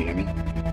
You hear me?